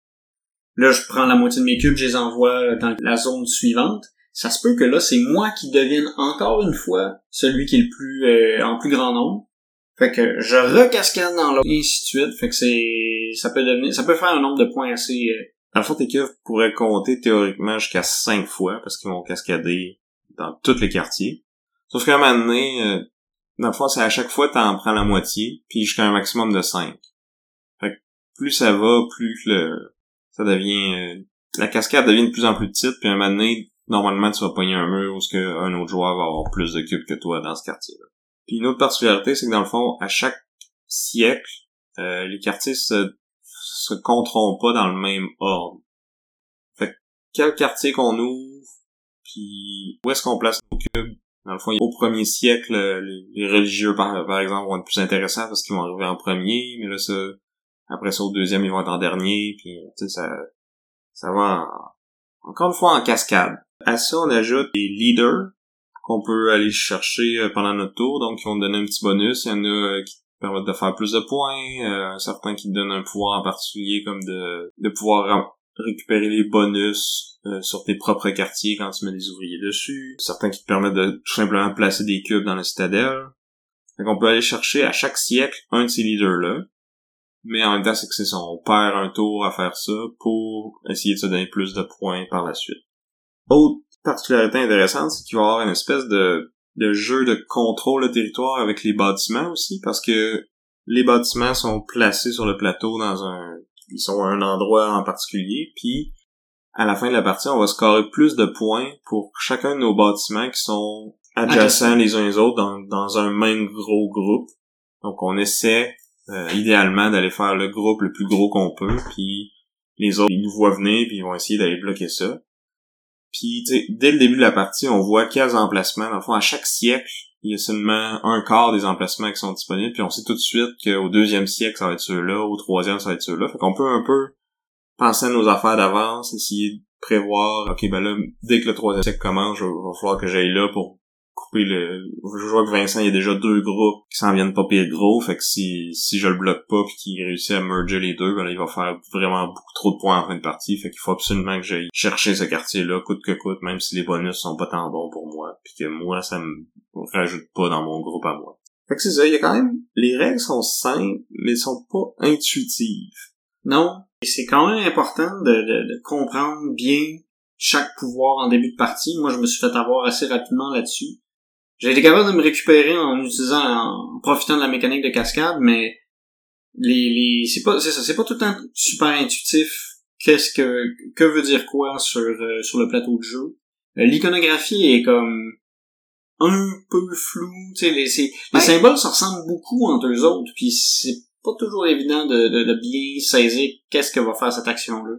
Speaker 3: là, je prends la moitié de mes cubes, je les envoie dans la zone suivante. Ça se peut que là, c'est moi qui devienne encore une fois celui qui est le plus euh, en plus grand nombre. Fait que je recascade dans l'autre, et ainsi de suite. Fait que c'est, ça peut devenir, ça peut faire un nombre de points assez. euh,
Speaker 2: Dans le fond, tes cubes pourraient compter théoriquement jusqu'à 5 fois parce qu'ils vont cascader dans tous les quartiers. Sauf qu'à un moment donné, euh, dans le fond, c'est à chaque fois t'en prends la moitié, puis jusqu'à un maximum de 5. Fait que plus ça va, plus le ça devient euh, la cascade devient de plus en plus petite, puis à un moment donné, normalement tu vas pogner un mur où ce que un autre joueur va avoir plus de cubes que toi dans ce quartier-là. Puis une autre particularité, c'est que dans le fond, à chaque siècle, euh, les quartiers se se compteront pas dans le même ordre. Fait que quel quartier qu'on ouvre, puis où est-ce qu'on place nos cubes. Dans le fond, au premier siècle, euh, les, religieux, par, exemple, vont être plus intéressants parce qu'ils vont arriver en premier, mais là, ça, après ça, au deuxième, ils vont être en dernier, puis tu sais, ça, ça va encore une fois en cascade. À ça, on ajoute des leaders qu'on peut aller chercher euh, pendant notre tour, donc ils vont donner un petit bonus. Il y en a euh, qui permettent de faire plus de points, euh, certains qui donnent un pouvoir en particulier comme de, de pouvoir récupérer les bonus sur tes propres quartiers quand tu mets des ouvriers dessus, certains qui te permettent de tout simplement placer des cubes dans la citadelle. Donc on peut aller chercher à chaque siècle un de ces leaders-là, mais en même temps c'est que c'est ça, on perd un tour à faire ça pour essayer de se donner plus de points par la suite. Autre particularité intéressante, c'est qu'il va y avoir une espèce de, de jeu de contrôle de territoire avec les bâtiments aussi, parce que les bâtiments sont placés sur le plateau dans un... Ils sont à un endroit en particulier, puis à la fin de la partie, on va scorer plus de points pour chacun de nos bâtiments qui sont adjacents les uns les autres dans, dans un même gros groupe. Donc on essaie euh, idéalement d'aller faire le groupe le plus gros qu'on peut, puis les autres ils nous voient venir puis ils vont essayer d'aller bloquer ça. Puis, dès le début de la partie, on voit 15 emplacements. Dans fond, à chaque siècle, il y a seulement un quart des emplacements qui sont disponibles. Puis on sait tout de suite qu'au deuxième siècle, ça va être ceux-là. Au troisième, ça va être ceux-là. Fait qu'on peut un peu penser à nos affaires d'avance, essayer de prévoir, ok, ben là, dès que le troisième siècle commence, il va falloir que j'aille là pour le... Je vois que Vincent, il y a déjà deux groupes qui s'en viennent pas pire gros, fait que si, si je le bloque pas puis qu'il réussit à merger les deux, ben là, il va faire vraiment beaucoup trop de points en fin de partie, fait qu'il faut absolument que j'aille chercher ce quartier-là, coûte que coûte, même si les bonus sont pas tant bons pour moi, puis que moi, ça me rajoute pas dans mon groupe à moi. Fait que c'est ça, il y a quand même... Les règles sont simples, mais sont pas intuitives.
Speaker 3: Non, c'est quand même important de, de, de comprendre bien chaque pouvoir en début de partie. Moi, je me suis fait avoir assez rapidement là-dessus. J'ai été capable de me récupérer en utilisant, en profitant de la mécanique de cascade, mais les, les, c'est pas, c'est ça, c'est pas tout le temps super intuitif. Qu'est-ce que, que veut dire quoi sur, euh, sur le plateau de jeu. Euh, l'iconographie est comme un peu flou, tu sais, les, les symboles se ressemblent beaucoup entre eux autres, puis c'est pas toujours évident de, de, de bien saisir qu'est-ce que va faire cette action-là.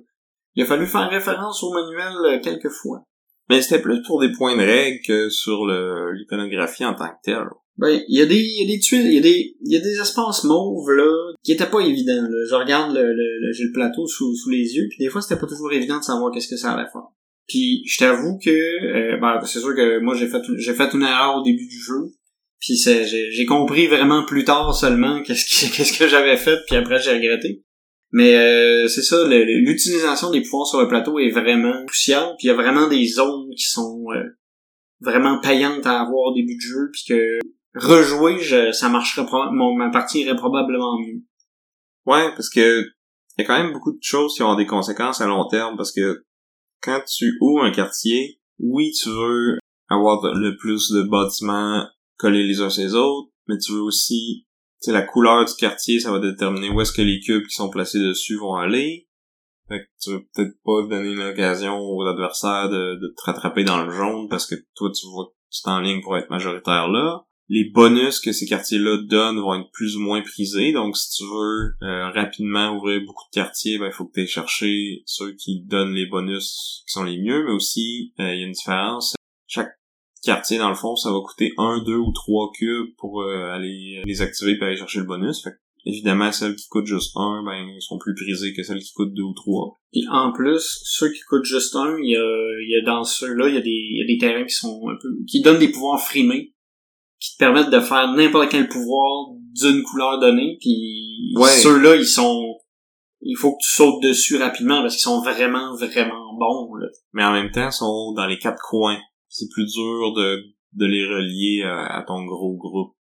Speaker 3: Il a fallu faire référence au manuel euh, quelques fois.
Speaker 2: Mais c'était plus pour des points de règle que sur l'iconographie en tant que telle.
Speaker 3: Ben, il y a des, il y a des tuiles, il y a des, il y a des espaces mauves, là, qui étaient pas évidents, là. Je regarde le, le, j'ai le plateau sous, sous les yeux, puis des fois, c'était pas toujours évident de savoir qu'est-ce que ça allait faire. Puis, je t'avoue que, euh, ben, c'est sûr que moi, j'ai fait, j'ai fait une erreur au début du jeu. Puis j'ai compris vraiment plus tard seulement qu'est-ce que, qu'est-ce que j'avais fait, puis après, j'ai regretté. Mais euh, c'est ça, l'utilisation des pouvoirs sur le plateau est vraiment cruciale. Puis il y a vraiment des zones qui sont euh, vraiment payantes à avoir au début du jeu, puis que rejouer, je, ça marcherait mon, ma partie irait probablement mieux.
Speaker 2: Ouais, parce que il y a quand même beaucoup de choses qui ont des conséquences à long terme, parce que quand tu ouvres un quartier, oui, tu veux avoir le plus de bâtiments collés les uns sur les autres, mais tu veux aussi sais, la couleur du quartier, ça va déterminer où est-ce que les cubes qui sont placés dessus vont aller. Fait que tu veux peut-être pas donner l'occasion aux adversaires de, te rattraper dans le jaune parce que toi, tu vois tu es en ligne pour être majoritaire là. Les bonus que ces quartiers-là donnent vont être plus ou moins prisés. Donc, si tu veux euh, rapidement ouvrir beaucoup de quartiers, ben, il faut que tu ailles chercher ceux qui donnent les bonus qui sont les mieux. Mais aussi, euh, il y a une différence. Chaque quartier, dans le fond, ça va coûter un, deux ou trois cubes pour euh, aller les activer et aller chercher le bonus. Fait évidemment, celles qui coûtent juste un, ben, sont plus prisées que celles qui coûtent deux ou trois.
Speaker 3: Puis en plus, ceux qui coûtent juste un, il y a, y a dans ceux-là, il y a des, y a des terrains qui sont un peu, qui donnent des pouvoirs frimés, qui te permettent de faire n'importe quel pouvoir d'une couleur donnée, puis ceux-là, ils sont, il faut que tu sautes dessus rapidement parce qu'ils sont vraiment, vraiment bons, là.
Speaker 2: Mais en même temps, ils sont dans les quatre coins c'est plus dur de, de les relier à, ton gros groupe.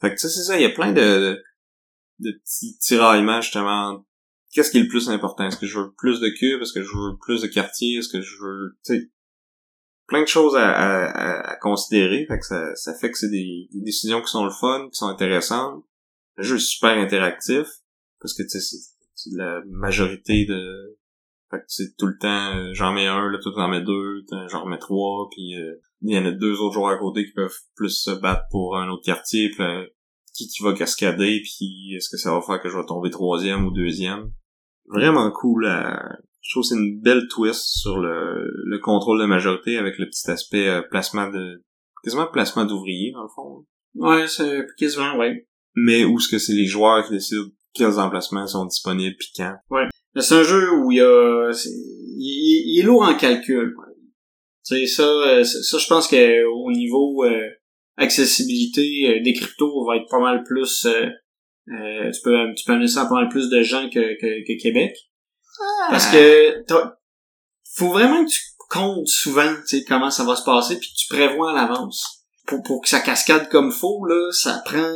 Speaker 2: Fait que ça, c'est ça, il y a plein de, de petits tiraillements, justement. Qu'est-ce qui est le plus important? Est-ce que je veux plus de cubes? Est-ce que je veux plus de quartiers? Est-ce que je veux, tu sais, plein de choses à, à, à, considérer. Fait que ça, ça fait que c'est des, des, décisions qui sont le fun, qui sont intéressantes. Le jeu est super interactif. Parce que, tu sais, c'est la majorité de, fait que c'est tout le temps, euh, j'en mets un, là, tout en met deux, j'en remets trois, puis euh, il y en a deux autres joueurs à côté qui peuvent plus se battre pour un autre quartier, puis qui qui va cascader, puis est-ce que ça va faire que je vais tomber troisième ou deuxième? Vraiment cool. Je trouve que c'est une belle twist sur le, le contrôle de majorité avec le petit aspect euh, placement de... quasiment placement d'ouvriers, dans le fond.
Speaker 3: Ouais, c'est quasiment, ouais.
Speaker 2: Mais où est-ce que c'est les joueurs qui décident quels emplacements sont disponibles pis quand.
Speaker 3: Ouais. C'est un jeu où il y a, il il, il est lourd en calcul. Tu sais, ça, euh, ça, je pense que au niveau euh, accessibilité euh, des cryptos va être pas mal plus. Euh, euh, tu peux, tu peux amener ça à pas mal plus de gens que, que, que Québec. Parce que faut vraiment que tu comptes souvent, tu sais, comment ça va se passer, puis que tu prévois à l'avance. Pour, pour que ça cascade comme faut, là, ça prend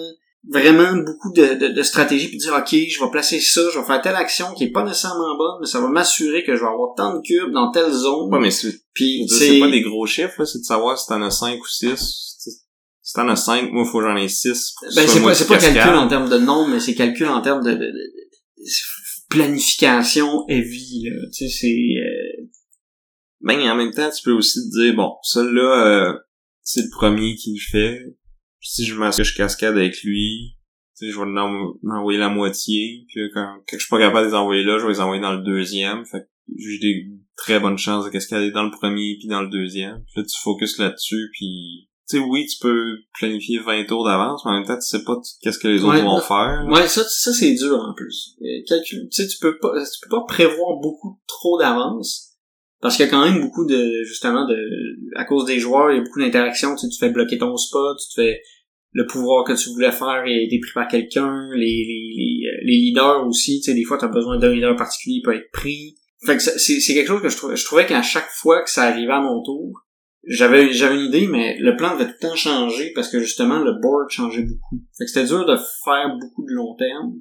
Speaker 3: vraiment beaucoup de, de, de stratégie puis de dire ok je vais placer ça je vais faire telle action qui est pas nécessairement bonne mais ça va m'assurer que je vais avoir tant de cubes dans telle zone
Speaker 2: Ouais, mais c'est
Speaker 3: puis
Speaker 2: c'est pas des gros chiffres, là, c'est de savoir si t'en as 5 ou 6. Si t'en as 5, moi, faut que j'en ai 6.
Speaker 3: ben c'est pas c'est pas calcul en termes de nombre mais c'est calcul en termes de, de- de- de planification heavy là tu sais c'est euh,
Speaker 2: Ben, en même temps, tu peux aussi te dire, bon, celui-là, euh, c'est le premier qui le fait. Si je m'assure que je cascade avec lui, tu sais, je vais l'en- l'envoyer la moitié. Puis quand, quand je suis pas capable de les envoyer là, je vais les envoyer dans le deuxième. Fait que j'ai des très bonnes chances de cascader dans le premier puis dans le deuxième. Puis là, tu focuses là-dessus, puis... Tu sais, oui, tu peux planifier 20 tours d'avance, mais en même temps, tu sais pas qu'est-ce que les autres
Speaker 3: Ouais,
Speaker 2: vont faire.
Speaker 3: Ouais, ça, ça c'est dur en plus. Euh, Calcul, tu sais, tu peux pas, tu peux pas prévoir beaucoup trop d'avance. Parce qu'il y a quand même beaucoup de, justement, de, à cause des joueurs, il y a beaucoup d'interactions, tu sais, tu fais bloquer ton spot, tu te fais, le pouvoir que tu voulais faire a été pris par quelqu'un, les, les, les, euh, les leaders aussi, tu sais, des fois t'as besoin d'un leader particulier, il peut être pris. Fait que c'est, c'est quelque chose que je trouvais, je trouvais qu'à chaque fois que ça arrivait à mon tour, j'avais, j'avais une idée, mais le plan devait tout le temps changer parce que justement, le board changeait beaucoup. Fait que c'était dur de faire beaucoup de long terme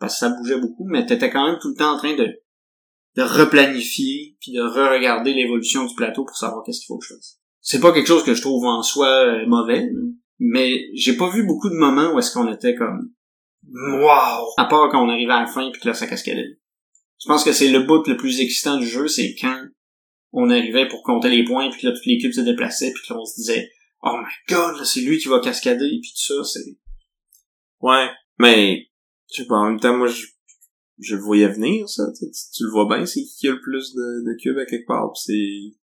Speaker 3: parce que ça bougeait beaucoup, mais t'étais quand même tout le temps en train de, de replanifier puis de re-regarder l'évolution du plateau pour savoir qu'est-ce qu'il faut que je fasse. C'est pas quelque chose que je trouve en soi euh, mauvais, mais j'ai pas vu beaucoup de moments où est-ce qu'on était comme wow, à part quand on arrivait à la fin puis que là ça cascadait. Je pense que c'est le bout le plus excitant du jeu, c'est quand on arrivait pour compter les points puis que là toutes les cubes se déplaçaient puis que là on se disait oh my god, là, c'est lui qui va cascader puis tout ça, c'est
Speaker 2: Ouais, mais je sais pas, en même temps, moi, je, je le voyais venir, ça. Tu, tu- le vois bien, c'est qui a le plus de, de cubes à quelque part, pis c'est...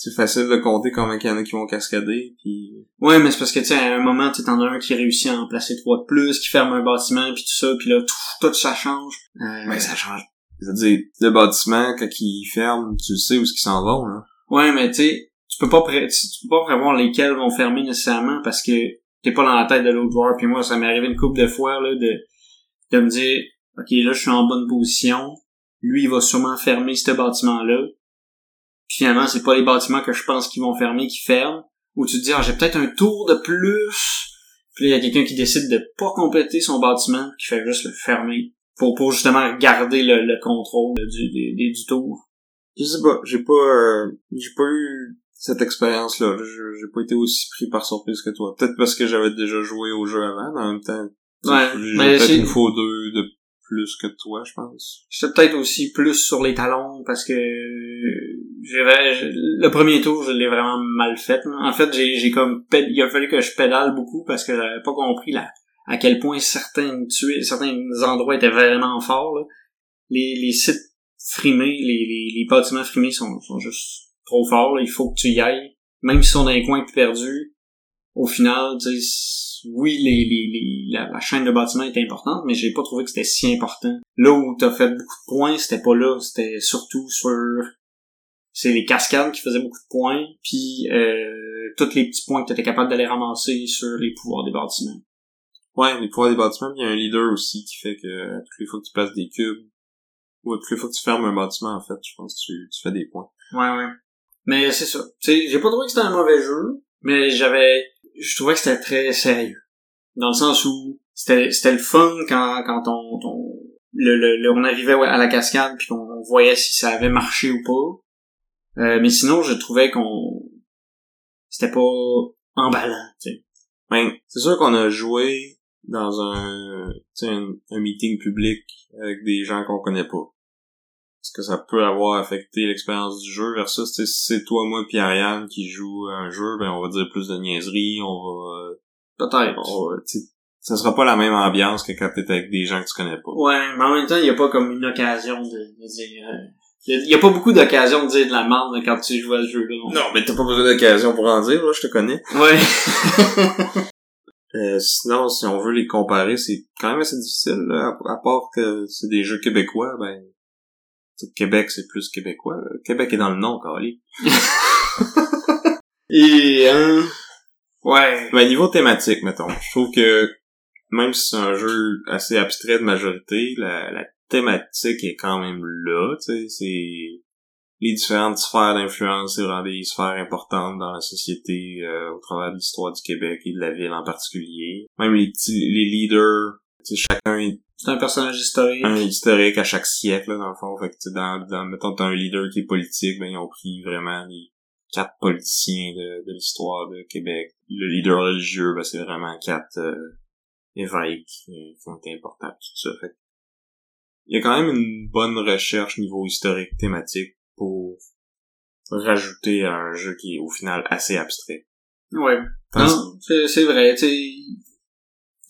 Speaker 2: C'est facile de compter combien il y en a qui vont cascader, puis...
Speaker 3: Ouais, mais c'est parce que, tu sais, à un moment, tu t'en as un qui réussit à en placer trois de plus, qui ferme un bâtiment, puis tout ça, puis là, tout, tout ça change. Euh,
Speaker 2: Mais ça change. C'est-à-dire, le bâtiment, quand il ferme, tu le sais où est-ce qu'ils s'en vont, là.
Speaker 3: Ouais, mais tu sais, tu peux pas pré- tu, tu peux pas prévoir lesquels vont fermer nécessairement parce que t'es pas dans la tête de l'autre joueur. Puis moi, ça m'est arrivé une couple de fois là de de me dire, ok, là, je suis en bonne position. Lui, il va sûrement fermer ce bâtiment-là. Puis finalement, c'est pas les bâtiments que je pense qu'ils vont fermer qui ferment. Ou tu te dis, ah, j'ai peut-être un tour de plus. Puis là, il y a quelqu'un qui décide de pas compléter son bâtiment, qui fait juste le fermer. Pour, pour justement garder le, le contrôle du, du, du, tour.
Speaker 2: Je sais pas, j'ai pas... euh, j'ai pas eu cette expérience-là. J'ai pas été aussi pris par surprise que toi. Peut-être parce que j'avais déjà joué au jeu avant, mais en même temps...
Speaker 3: Ouais, mais
Speaker 2: peut-être une fois ou deux de plus que toi, je pense.
Speaker 3: J'étais peut-être aussi plus sur les talons parce que le premier tour je l'ai vraiment mal fait. là. En fait j'ai j'ai comme il a fallu que je pédale beaucoup parce que j'avais pas compris la à quel point certains tués certains endroits étaient vraiment forts. là. Les les sites frimés les les, les bâtiments frimés sont sont juste trop forts. là. Il faut que tu y ailles même si on a un coin perdu. Au final, tu sais, oui, les, les, les, la, la chaîne de bâtiment est importante, mais j'ai pas trouvé que c'était si important. Là où t'as fait beaucoup de points, c'était pas là, c'était surtout sur c'est les cascades qui faisaient beaucoup de points, puis euh, tous les petits points que t'étais capable d'aller ramasser sur les pouvoirs des bâtiments.
Speaker 2: Ouais, les pouvoirs des bâtiments, il y a un leader aussi qui fait que toutes les fois que tu places des cubes, ou toutes les fois que tu fermes un bâtiment, en fait, je pense que tu, tu fais des points.
Speaker 3: Ouais, ouais. Mais c'est ça. J'ai pas trouvé que c'était un mauvais jeu, mais j'avais, je trouvais que c'était très sérieux. Dans le sens où c'était, c'était le fun quand, quand on, on- le, le, on arrivait à la cascade puis qu'on voyait si ça avait marché ou pas. Euh, mais sinon, je trouvais qu'on, c'était pas emballant, tu sais.
Speaker 2: Ben, c'est sûr qu'on a joué dans un, un meeting public avec des gens qu'on connaît pas. Est-ce que ça peut avoir affecté l'expérience du jeu versus, tu sais, si c'est toi, moi, puis Ariane qui joue à un jeu, ben, on va dire plus de niaiseries, on va, euh,
Speaker 3: Peut-être.
Speaker 2: on va, ça sera pas la même ambiance que quand t'es avec des gens que tu connais pas.
Speaker 3: Ouais, mais en même temps, il y a pas comme une occasion de, de dire, euh, il y a- il y a pas beaucoup d'occasions de dire de la merde quand tu joues à ce jeu-là. non.
Speaker 2: Non, mais t'as pas besoin d'occasion pour en dire, là, je te connais.
Speaker 3: Ouais.
Speaker 2: Euh, sinon, si on veut les comparer, c'est quand même assez difficile, là, à, à part que c'est des jeux québécois, ben, Québec, c'est plus québécois. Québec est dans le nom, Carly.
Speaker 3: Et, hein, ouais.
Speaker 2: Mais niveau thématique, mettons, je trouve que même si c'est un jeu assez abstrait de majorité, la, la thématique est quand même là, tu sais, c'est les différentes sphères d'influence, c'est vraiment des sphères importantes dans la société euh, au travers de l'histoire du Québec et de la ville en particulier. Même les petits, les leaders, tu sais, chacun est
Speaker 3: C'est un personnage historique.
Speaker 2: un historique à chaque siècle, là, dans le fond. Fait que, dans, dans, mettons, t'as un leader qui est politique, ben, ils ont pris vraiment les quatre politiciens de, de l'histoire de Québec. Le leader religieux, ben, c'est vraiment quatre euh, évêques euh, qui ont été importants, tout ça. Fait il y a quand même une bonne recherche niveau historique, thématique, pour rajouter à un jeu qui est, au final, assez abstrait.
Speaker 3: Ouais. Non, c'est, vrai, tu sais.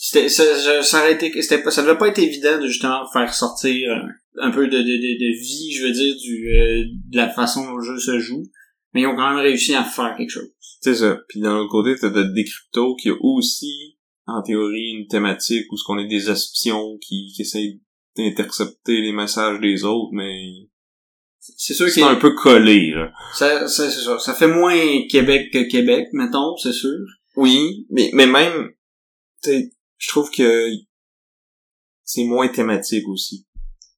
Speaker 3: C'était, ça, ça aurait été, c'était pas, ça devait pas être évident de justement faire sortir un, un peu de, de, de, de vie, je veux dire, du, euh, de la façon dont le jeu se joue. Mais ils ont quand même réussi à faire quelque chose.
Speaker 2: C'est ça. Puis d'un autre côté, t'as de Decrypto qui a aussi, en théorie, une thématique où ce qu'on est des espions qui, qui essayent d'intercepter les messages des autres, mais
Speaker 3: C'est sûr
Speaker 2: c'est un peu collé, là.
Speaker 3: ça, ça, c'est ça. Ça fait moins Québec que Québec, mettons, c'est sûr.
Speaker 2: Oui, mais, mais même, tu sais, je trouve que c'est moins thématique aussi.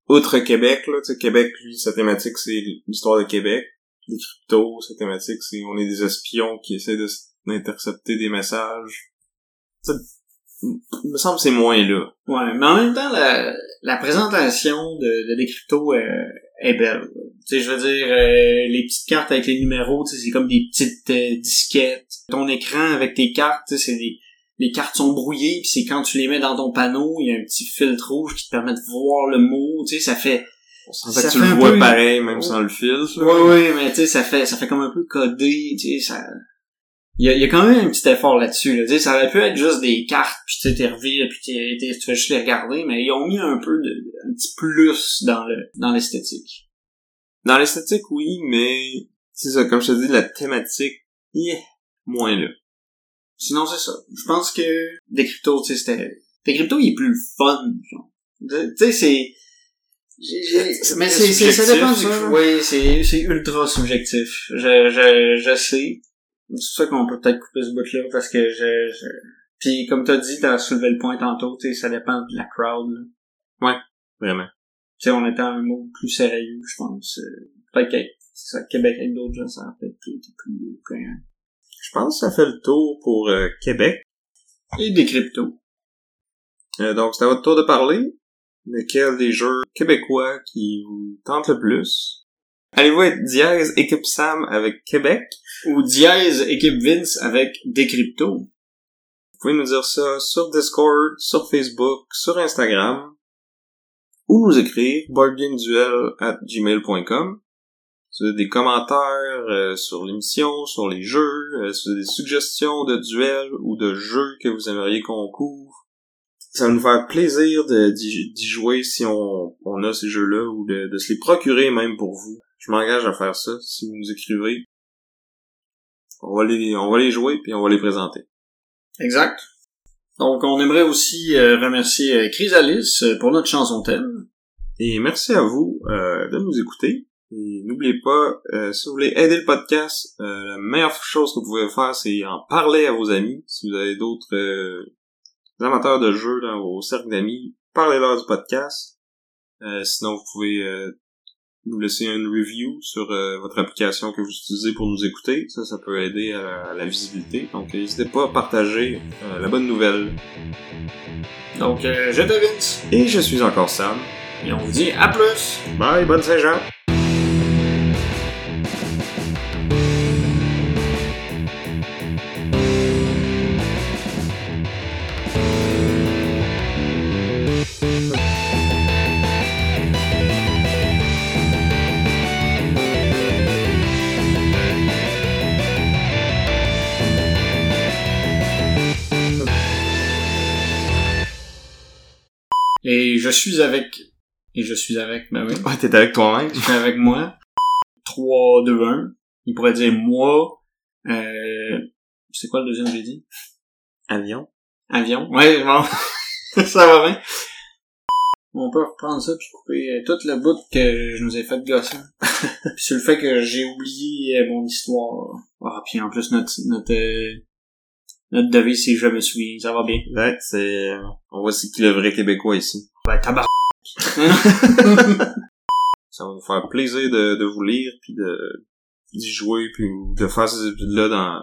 Speaker 2: Outre Québec, là, tu Québec, lui, sa thématique, c'est l'histoire de Québec. Les cryptos, sa thématique, c'est on est des espions qui essaient de d'intercepter des messages. Ça, il me semble que c'est moins là.
Speaker 3: Ouais, mais en même temps, la, la présentation de, de Decrypto euh, est belle. Tu sais, je veux dire, euh, les petites cartes avec les numéros, c'est comme des petites euh, disquettes. Ton écran avec tes cartes, c'est des les cartes sont brouillées, puis c'est quand tu les mets dans ton panneau, il y a un petit filtre rouge qui te permet de voir le mot, tu sais, ça fait...
Speaker 2: On sent
Speaker 3: Ça
Speaker 2: que tu
Speaker 3: fait
Speaker 2: le vois
Speaker 3: peu-
Speaker 2: pareil, même sans le fil. ça.
Speaker 3: Ouais, ouais, mais tu sais, ça fait, ça fait comme un peu codé, tu sais, ça... Il y a, il y a quand même un petit effort là-dessus, là. Tu sais, ça aurait pu être juste des cartes, puis tu sais, t'es puis tu fais juste les regarder, mais ils ont mis un peu de, un petit plus dans le, dans l'esthétique.
Speaker 2: Dans l'esthétique, oui, mais c'est ça, comme je te dis, la thématique, yeah, moins là.
Speaker 3: Sinon, c'est ça. Je pense que Decrypto, tu sais, c'était... Decrypto, il est plus fun, genre. Tu sais, c'est... j'ai- j'ai- Mais c'est, c'est, ça dépend du... Oui, c'est, c'est ultra subjectif. Je, je, je sais. C'est pour ça qu'on peut peut-être couper ce bout-là, parce que je... je... Puis, comme t'as dit, t'as soulevé le point tantôt, tu sais, ça dépend de la crowd, là.
Speaker 2: Vraiment.
Speaker 3: Tu sais, on était à un mot plus sérieux, je pense. Euh, Peut-être que c'est ça, Québec avec d'autres gens, ça aurait peut-être été plus... plus...
Speaker 2: Je pense que ça fait le tour pour euh, Québec.
Speaker 3: Et Decrypto.
Speaker 2: Euh, donc, c'est à votre tour de parler. Lequel des jeux québécois qui vous tente le plus? Allez-vous être dièse équipe Sam avec Québec?
Speaker 3: Ou dièse équipe Vince avec Decrypto.
Speaker 2: Vous pouvez nous dire ça sur Discord, sur Facebook, sur Instagram. Ou nous écrire boardgameduel at gmail.com. Si vous avez des commentaires euh, sur l'émission, sur les jeux, euh, si vous avez des suggestions de duels ou de jeux que vous aimeriez qu'on couvre, ça va nous faire plaisir d'y jouer si on, on a ces jeux-là ou de, de se les procurer même pour vous. Je m'engage à faire ça si vous nous écrivez. On va les, on va les jouer puis on va les présenter.
Speaker 3: Exact. Donc, on aimerait aussi euh, remercier euh, Chrysalis euh, pour notre chanson thème.
Speaker 2: Et merci à vous euh, de nous écouter. Et n'oubliez pas, euh, si vous voulez aider le podcast, euh, la meilleure chose que vous pouvez faire, c'est en parler à vos amis. Si vous avez d'autres euh, amateurs de jeux dans vos cercles d'amis, parlez-leur du podcast. Euh, sinon, vous pouvez euh, nous laisser une review sur euh, votre application que vous utilisez pour nous écouter. Ça, ça peut aider à, la visibilité. Donc, n'hésitez pas à partager la bonne nouvelle.
Speaker 3: Donc, te Vince.
Speaker 2: Et je suis encore Sam.
Speaker 3: Et on vous dit à plus!
Speaker 2: Bye, bonne Saint-Jean!
Speaker 3: je suis avec... Et je suis avec... Ben oui.
Speaker 2: Ouais, t'es avec toi-même.
Speaker 3: Je suis avec moi. 3, 2, 1. Il pourrait dire moi. Euh, c'est quoi le deuxième que j'ai dit?
Speaker 2: Avion.
Speaker 3: Avion. Ouais, ça va bien. On peut reprendre ça puis couper euh, tout le bout que je nous ai fait gosser. puis sur le fait que j'ai oublié euh, mon histoire. Ah, puis en plus notre notre euh, notre devise c'est je me suis, ça va bien.
Speaker 2: Ouais, c'est on voit c'est qui le vrai québécois ici.
Speaker 3: Bah, tabarnak!
Speaker 2: ça va nous faire plaisir de, de vous lire, puis de d'y jouer, puis de faire ces études-là dans...